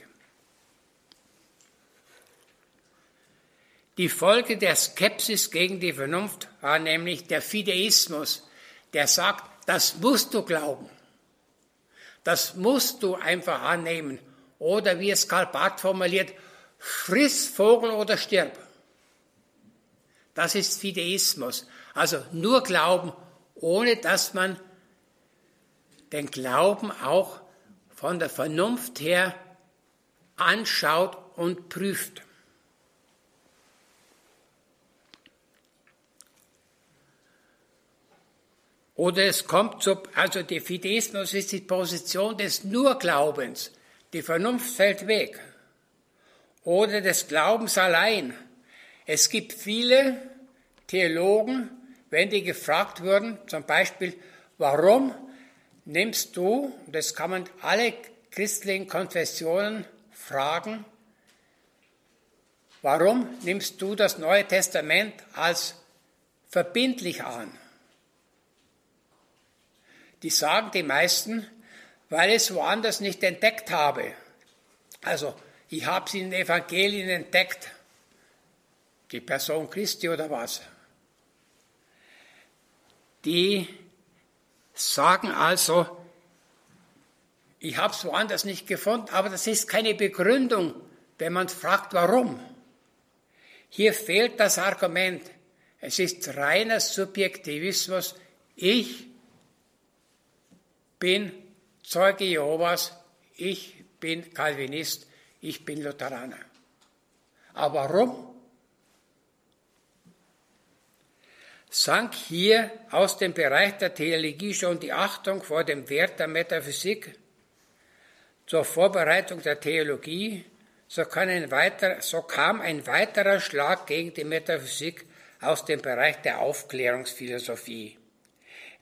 Die Folge der Skepsis gegen die Vernunft war nämlich der Fideismus, der sagt, das musst du glauben. Das musst du einfach annehmen. Oder wie es Karl Barth formuliert, friss Vogel oder stirb. Das ist Fideismus. Also nur glauben, ohne dass man den Glauben auch von der Vernunft her anschaut und prüft. Oder es kommt zu, also der Fideismus ist die Position des Nurglaubens. Die Vernunft fällt weg. Oder des Glaubens allein. Es gibt viele Theologen, wenn die gefragt würden, zum Beispiel, warum nimmst du, das kann man alle christlichen Konfessionen fragen, warum nimmst du das Neue Testament als verbindlich an? Die sagen die meisten, weil ich es woanders nicht entdeckt habe. Also, ich habe es in den Evangelien entdeckt. Die Person Christi oder was? Die sagen also, ich habe es woanders nicht gefunden, aber das ist keine Begründung, wenn man fragt, warum. Hier fehlt das Argument. Es ist reiner Subjektivismus. Ich bin Zeuge Jehovas, ich bin Calvinist, ich bin Lutheraner. Aber warum? Sank hier aus dem Bereich der Theologie schon die Achtung vor dem Wert der Metaphysik zur Vorbereitung der Theologie, so, weiter, so kam ein weiterer Schlag gegen die Metaphysik aus dem Bereich der Aufklärungsphilosophie.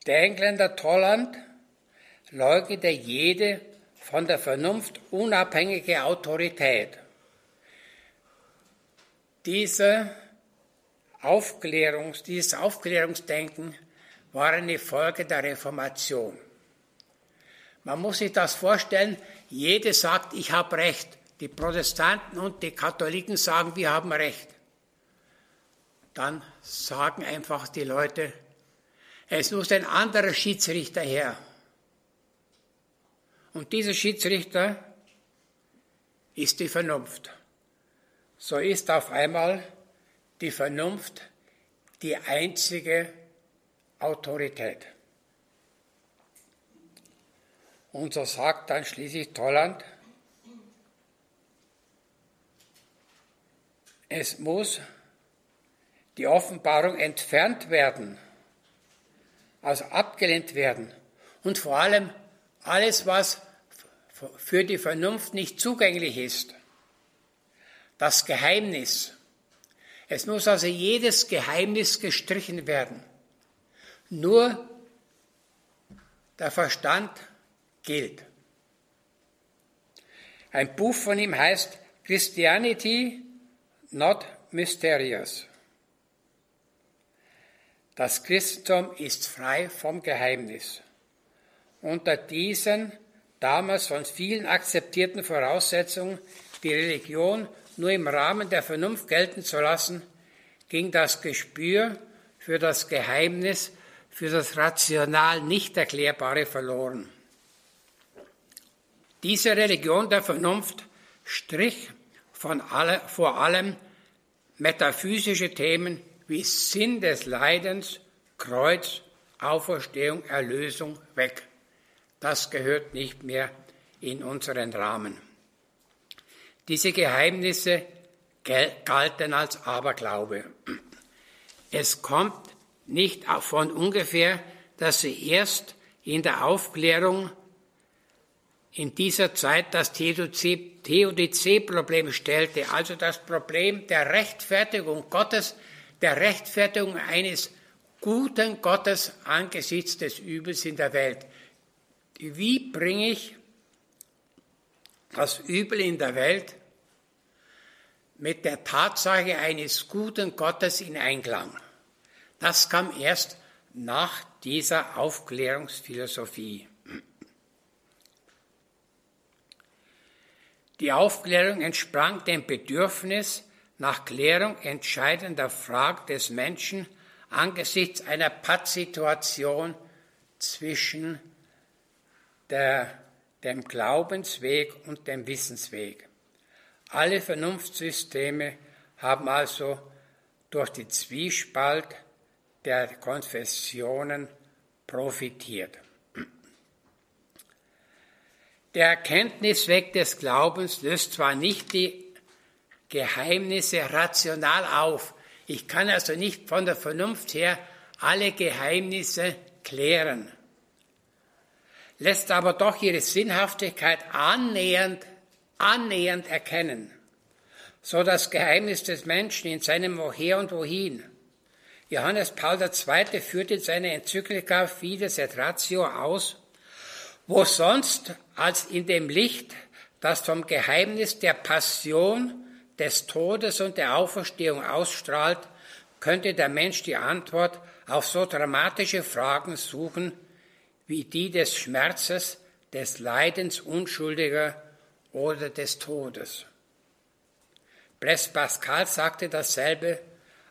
Der Engländer Tolland leugnete jede von der Vernunft unabhängige Autorität. Diese Aufklärungs, dieses Aufklärungsdenken war eine Folge der Reformation. Man muss sich das vorstellen, jede sagt, ich habe Recht. Die Protestanten und die Katholiken sagen, wir haben Recht. Dann sagen einfach die Leute, es muss ein anderer Schiedsrichter her. Und dieser Schiedsrichter ist die Vernunft. So ist auf einmal die Vernunft die einzige Autorität. Und so sagt dann schließlich Tolland, es muss die Offenbarung entfernt werden, also abgelehnt werden. Und vor allem alles, was für die Vernunft nicht zugänglich ist, das Geheimnis, Es muss also jedes Geheimnis gestrichen werden. Nur der Verstand gilt. Ein Buch von ihm heißt Christianity Not Mysterious. Das Christentum ist frei vom Geheimnis. Unter diesen damals von vielen akzeptierten Voraussetzungen, die Religion nur im Rahmen der Vernunft gelten zu lassen, ging das Gespür für das Geheimnis, für das rational nicht erklärbare verloren. Diese Religion der Vernunft strich von alle, vor allem metaphysische Themen wie Sinn des Leidens, Kreuz, Auferstehung, Erlösung weg. Das gehört nicht mehr in unseren Rahmen. Diese Geheimnisse galten als Aberglaube. Es kommt nicht von ungefähr, dass sie erst in der Aufklärung in dieser Zeit das Theodizee-Problem stellte, also das Problem der Rechtfertigung Gottes, der Rechtfertigung eines guten Gottes angesichts des Übels in der Welt. Wie bringe ich das Übel in der Welt mit der Tatsache eines guten Gottes in Einklang? Das kam erst nach dieser Aufklärungsphilosophie. Die Aufklärung entsprang dem Bedürfnis nach Klärung entscheidender Fragen des Menschen angesichts einer Pattsituation zwischen der, dem Glaubensweg und dem Wissensweg. Alle Vernunftsysteme haben also durch die Zwiespalt der Konfessionen profitiert. Der Erkenntnisweg des Glaubens löst zwar nicht die Geheimnisse rational auf. Ich kann also nicht von der Vernunft her alle Geheimnisse klären, lässt aber doch ihre Sinnhaftigkeit annähernd, annähernd erkennen. So das Geheimnis des Menschen in seinem Woher und Wohin. Johannes Paul II. führt in seiner Enzyklika Fides et Ratio aus, wo sonst als in dem Licht, das vom Geheimnis der Passion, des Todes und der Auferstehung ausstrahlt, könnte der Mensch die Antwort auf so dramatische Fragen suchen, wie die des Schmerzes, des Leidens Unschuldiger oder des Todes. Blaise Pascal sagte dasselbe,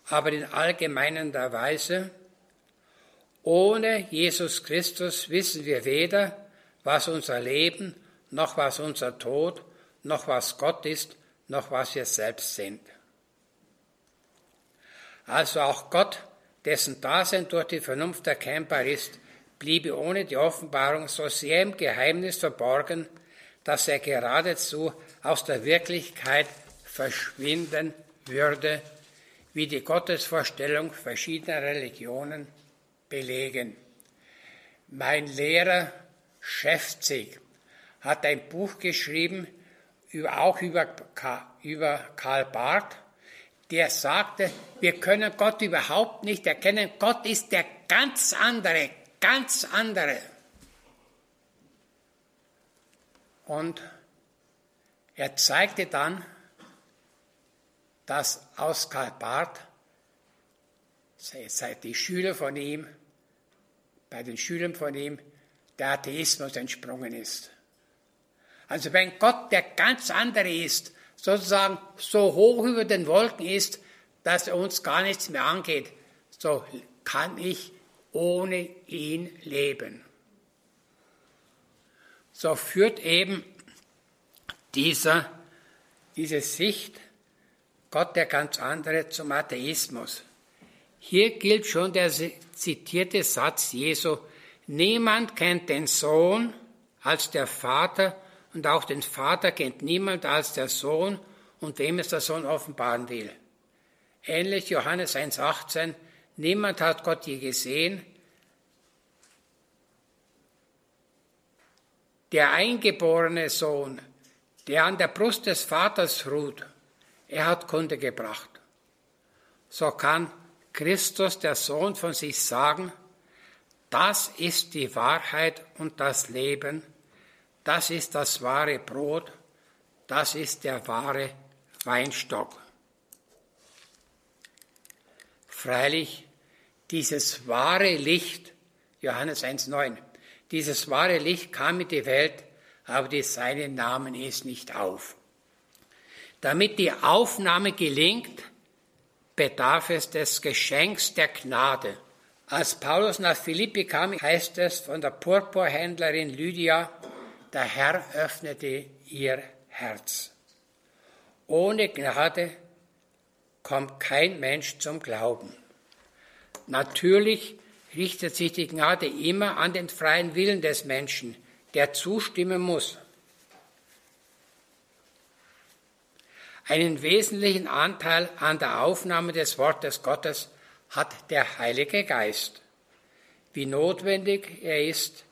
aber in allgemeinender Weise. Ohne Jesus Christus wissen wir weder, was unser Leben, noch was unser Tod, noch was Gott ist, noch was wir selbst sind. Also auch Gott, dessen Dasein durch die Vernunft erkennbar ist, bliebe ohne die Offenbarung so sehr im Geheimnis verborgen, dass er geradezu aus der Wirklichkeit verschwinden würde, wie die Gottesvorstellung verschiedener Religionen belegen. Mein Lehrer Schäfzig hat ein Buch geschrieben, auch über, Karl Barth, der sagte, wir können Gott überhaupt nicht erkennen. Gott ist der ganz andere, ganz andere. Und er zeigte dann, dass aus Karl Barth, seit die Schüler von ihm, bei den Schülern von ihm, der Atheismus entsprungen ist. Also wenn Gott der ganz andere ist, sozusagen so hoch über den Wolken ist, dass er uns gar nichts mehr angeht, so kann ich ohne ihn leben. So führt eben dieser, diese Sicht, Gott der ganz andere, zum Atheismus. Hier gilt schon der zitierte Satz Jesu, Niemand kennt den Sohn als der Vater und auch den Vater kennt niemand als der Sohn und wem es der Sohn offenbaren will. Ähnlich Johannes 1.18, niemand hat Gott je gesehen. Der eingeborene Sohn, der an der Brust des Vaters ruht, er hat Kunde gebracht. so kann Christus, der Sohn, von sich sagen, das ist die Wahrheit und das Leben, das ist das wahre Brot, das ist der wahre Weinstock. Freilich, dieses wahre Licht, Johannes 1,9, dieses wahre Licht kam in die Welt, aber die seinen Namen ist nicht auf. Damit die Aufnahme gelingt, bedarf es des Geschenks der Gnade. Als Paulus nach Philippi kam, heißt es von der Purpurhändlerin Lydia, der Herr öffnete ihr Herz. Ohne Gnade kommt kein Mensch zum Glauben. Natürlich richtet sich die Gnade immer an den freien Willen des Menschen, der zustimmen muss. Einen wesentlichen Anteil an der Aufnahme des Wortes Gottes hat der Heilige Geist. Wie notwendig er ist,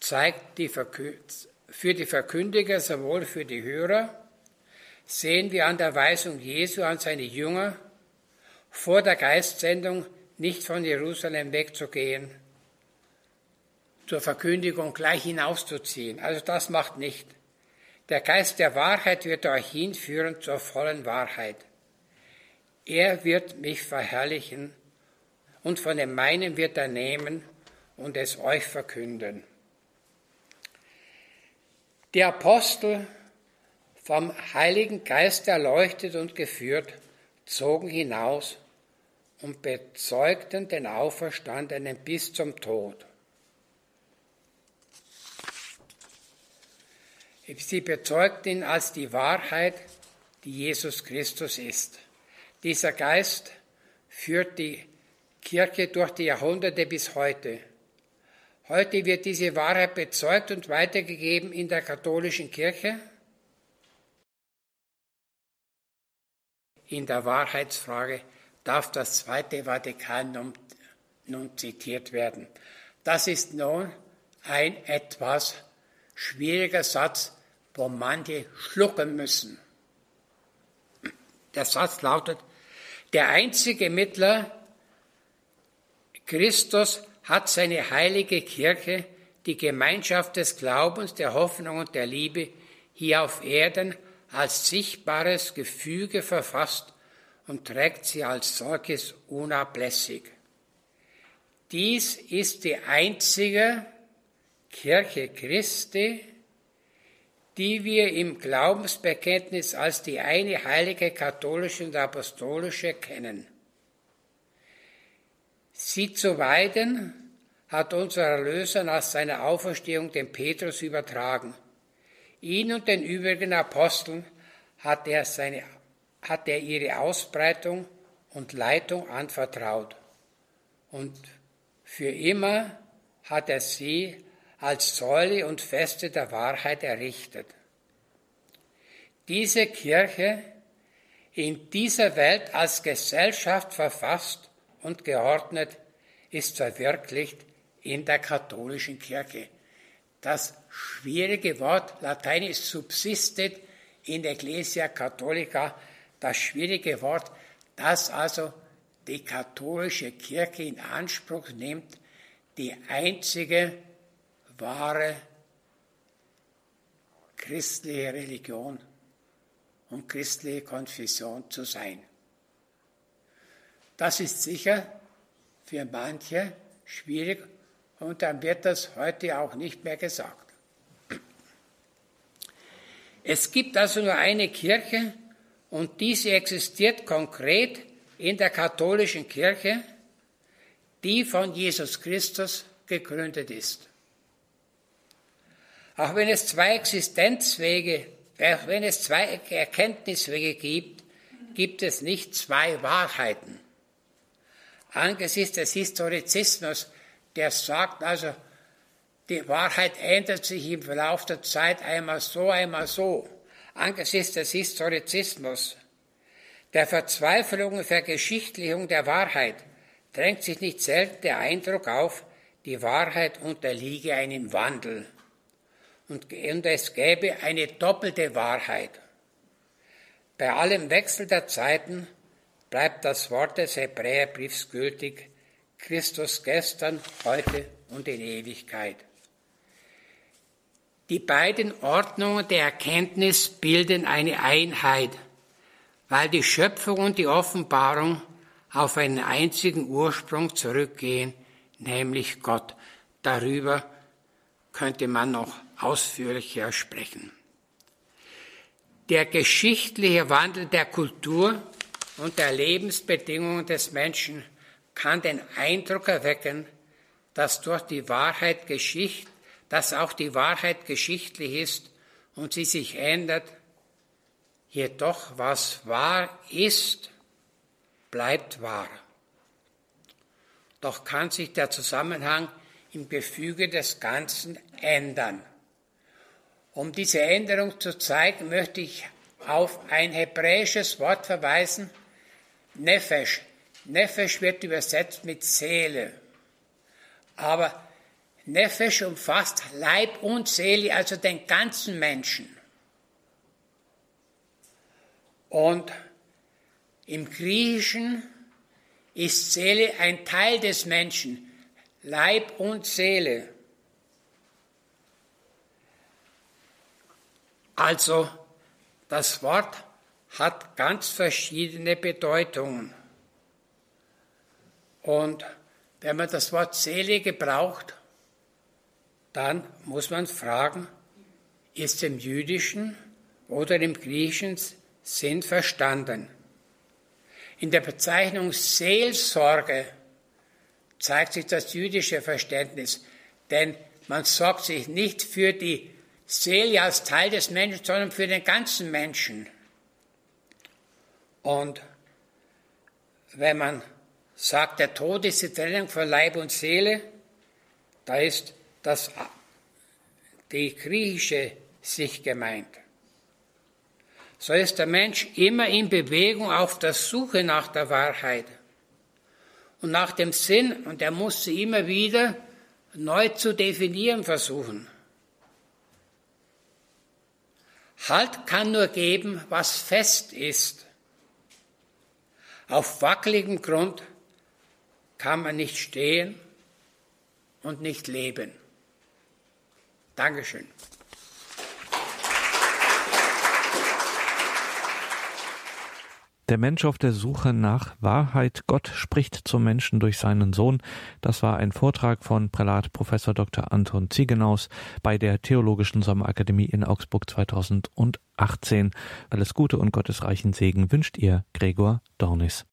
zeigt die für die Verkündiger sowohl für die Hörer, sehen wir an der Weisung Jesu an seine Jünger, vor der Geistsendung nicht von Jerusalem wegzugehen, zur Verkündigung gleich hinauszuziehen. Also das macht nicht. Der Geist der Wahrheit wird euch hinführen zur vollen Wahrheit. Er wird mich verherrlichen und von dem meinen wird er nehmen und es euch verkünden. Die Apostel, vom Heiligen Geist erleuchtet und geführt, zogen hinaus und bezeugten den Auferstandenen bis zum Tod. Sie bezeugten ihn als die Wahrheit, die Jesus Christus ist. Dieser Geist führt die Kirche durch die Jahrhunderte bis heute. Heute wird diese Wahrheit bezeugt und weitergegeben in der katholischen Kirche. In der Wahrheitsfrage darf das Zweite Vatikanum nun zitiert werden. Das ist nun ein etwas schwieriger Satz, wo manche schlucken müssen. Der Satz lautet, der einzige Mittler, Christus, hat seine heilige Kirche, die Gemeinschaft des Glaubens, der Hoffnung und der Liebe, hier auf Erden als sichtbares Gefüge verfasst und trägt sie als solches unablässig. Dies ist die einzige Kirche Christi, die wir im Glaubensbekenntnis als die eine heilige katholische und apostolische kennen. Sie zu weiden hat unser Erlöser nach seiner Auferstehung dem Petrus übertragen. Ihn und den übrigen Aposteln hat er, seine, hat er ihre Ausbreitung und Leitung anvertraut. Und für immer hat er sie als Säule und Feste der Wahrheit errichtet. Diese Kirche, in dieser Welt als Gesellschaft verfasst und geordnet, ist verwirklicht in der katholischen Kirche. Das schwierige Wort Lateinisch subsistet in Ecclesia Catholica, das schwierige Wort, das also die katholische Kirche in Anspruch nimmt, die einzige wahre christliche Religion und christliche Konfession zu sein. Das ist sicher für manche schwierig und dann wird das heute auch nicht mehr gesagt. Es gibt also nur eine Kirche und diese existiert konkret in der katholischen Kirche, die von Jesus Christus gegründet ist. Auch wenn es zwei Existenzwege, auch wenn es zwei Erkenntniswege gibt, gibt es nicht zwei Wahrheiten. Angesichts des Historizismus, der sagt also, die Wahrheit ändert sich im Verlauf der Zeit einmal so, einmal so. Angesichts des Historizismus, der Verzweiflung und Vergeschichtlichung der Wahrheit drängt sich nicht selten der Eindruck auf, die Wahrheit unterliege einem Wandel und, es gäbe eine doppelte Wahrheit. Bei allem Wechsel der Zeiten bleibt das Wort des Hebräerbriefs gültig. Christus gestern, heute und in Ewigkeit. Die beiden Ordnungen der Erkenntnis bilden eine Einheit, weil die Schöpfung und die Offenbarung auf einen einzigen Ursprung zurückgehen, nämlich Gott. Darüber könnte man noch ausführlicher sprechen. Der geschichtliche Wandel der Kultur und der Lebensbedingungen des Menschen kann den Eindruck erwecken, dass durch die Wahrheit Geschichte dass auch die Wahrheit geschichtlich ist und sie sich ändert, jedoch was wahr ist, bleibt wahr. Doch kann sich der Zusammenhang im Gefüge des Ganzen ändern. Um diese Änderung zu zeigen, möchte ich auf ein hebräisches Wort verweisen, Nefesh. Nefesh wird übersetzt mit Seele. Aber Nefesh umfasst Leib und Seele, also den ganzen Menschen. Und im Griechischen ist Seele ein Teil des Menschen, Leib und Seele. Also das Wort hat ganz verschiedene Bedeutungen. Und wenn man das Wort Seele gebraucht, dann muss man fragen, ist im jüdischen oder im griechischen Sinn verstanden? In der Bezeichnung Seelsorge zeigt sich das jüdische Verständnis, denn man sorgt sich nicht für die Seele als Teil des Menschen, sondern für den ganzen Menschen. Und wenn man sagt, der Tod ist die Trennung von Leib und Seele, da ist dass die griechische sich gemeint. So ist der Mensch immer in Bewegung auf der Suche nach der Wahrheit und nach dem Sinn und er muss sie immer wieder neu zu definieren versuchen. Halt kann nur geben, was fest ist. Auf wackeligem Grund kann man nicht stehen und nicht leben. Dankeschön. Der Mensch auf der Suche nach Wahrheit. Gott spricht zum Menschen durch seinen Sohn. Das war ein Vortrag von Prälat Professor Dr. Anton Ziegenaus bei der Theologischen Sommerakademie in Augsburg 2018. Alles Gute und gottesreichen Segen wünscht ihr Gregor Dornis.